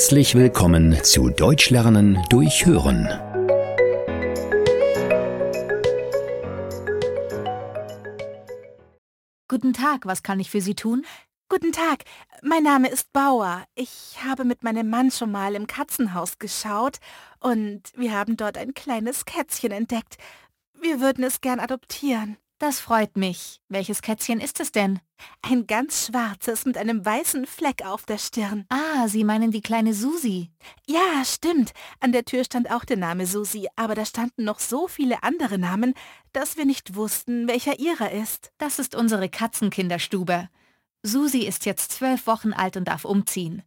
Herzlich willkommen zu Deutsch lernen durch Hören. Guten Tag, was kann ich für Sie tun? Guten Tag, mein Name ist Bauer. Ich habe mit meinem Mann schon mal im Katzenhaus geschaut und wir haben dort ein kleines Kätzchen entdeckt. Wir würden es gern adoptieren. Das freut mich. Welches Kätzchen ist es denn? Ein ganz schwarzes mit einem weißen Fleck auf der Stirn. Ah, Sie meinen die kleine Susi. Ja, stimmt. An der Tür stand auch der Name Susi, aber da standen noch so viele andere Namen, dass wir nicht wussten, welcher ihrer ist. Das ist unsere Katzenkinderstube. Susi ist jetzt zwölf Wochen alt und darf umziehen.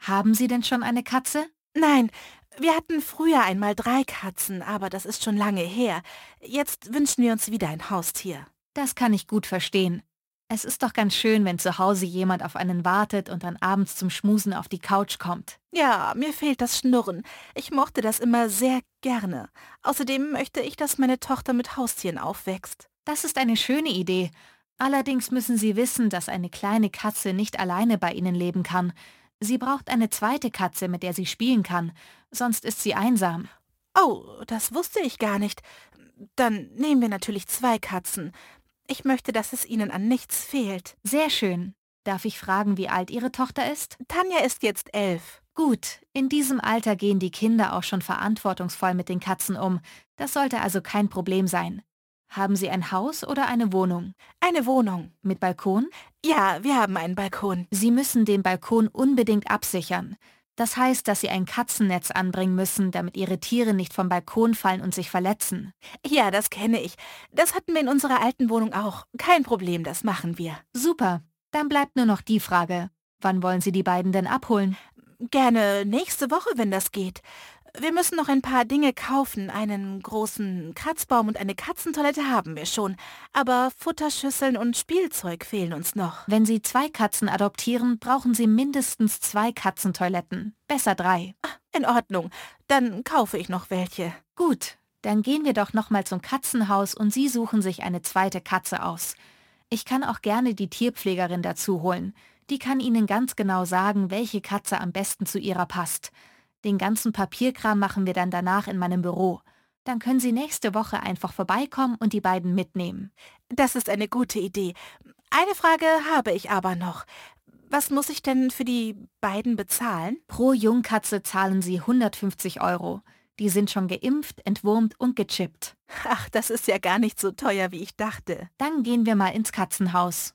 Haben Sie denn schon eine Katze? Nein, wir hatten früher einmal drei Katzen, aber das ist schon lange her. Jetzt wünschen wir uns wieder ein Haustier. Das kann ich gut verstehen. Es ist doch ganz schön, wenn zu Hause jemand auf einen wartet und dann abends zum Schmusen auf die Couch kommt. Ja, mir fehlt das Schnurren. Ich mochte das immer sehr gerne. Außerdem möchte ich, dass meine Tochter mit Haustieren aufwächst. Das ist eine schöne Idee. Allerdings müssen Sie wissen, dass eine kleine Katze nicht alleine bei Ihnen leben kann. Sie braucht eine zweite Katze, mit der sie spielen kann, sonst ist sie einsam. Oh, das wusste ich gar nicht. Dann nehmen wir natürlich zwei Katzen. Ich möchte, dass es ihnen an nichts fehlt. Sehr schön. Darf ich fragen, wie alt Ihre Tochter ist? Tanja ist jetzt elf. Gut, in diesem Alter gehen die Kinder auch schon verantwortungsvoll mit den Katzen um. Das sollte also kein Problem sein. Haben Sie ein Haus oder eine Wohnung? Eine Wohnung. Mit Balkon? Ja, wir haben einen Balkon. Sie müssen den Balkon unbedingt absichern. Das heißt, dass Sie ein Katzennetz anbringen müssen, damit Ihre Tiere nicht vom Balkon fallen und sich verletzen. Ja, das kenne ich. Das hatten wir in unserer alten Wohnung auch. Kein Problem, das machen wir. Super. Dann bleibt nur noch die Frage. Wann wollen Sie die beiden denn abholen? Gerne nächste Woche, wenn das geht. Wir müssen noch ein paar Dinge kaufen. Einen großen Kratzbaum und eine Katzentoilette haben wir schon. Aber Futterschüsseln und Spielzeug fehlen uns noch. Wenn Sie zwei Katzen adoptieren, brauchen Sie mindestens zwei Katzentoiletten. Besser drei. Ah, in Ordnung. Dann kaufe ich noch welche. Gut. Dann gehen wir doch nochmal zum Katzenhaus und Sie suchen sich eine zweite Katze aus. Ich kann auch gerne die Tierpflegerin dazu holen. Die kann Ihnen ganz genau sagen, welche Katze am besten zu ihrer passt. Den ganzen Papierkram machen wir dann danach in meinem Büro. Dann können Sie nächste Woche einfach vorbeikommen und die beiden mitnehmen. Das ist eine gute Idee. Eine Frage habe ich aber noch. Was muss ich denn für die beiden bezahlen? Pro Jungkatze zahlen Sie 150 Euro. Die sind schon geimpft, entwurmt und gechippt. Ach, das ist ja gar nicht so teuer, wie ich dachte. Dann gehen wir mal ins Katzenhaus.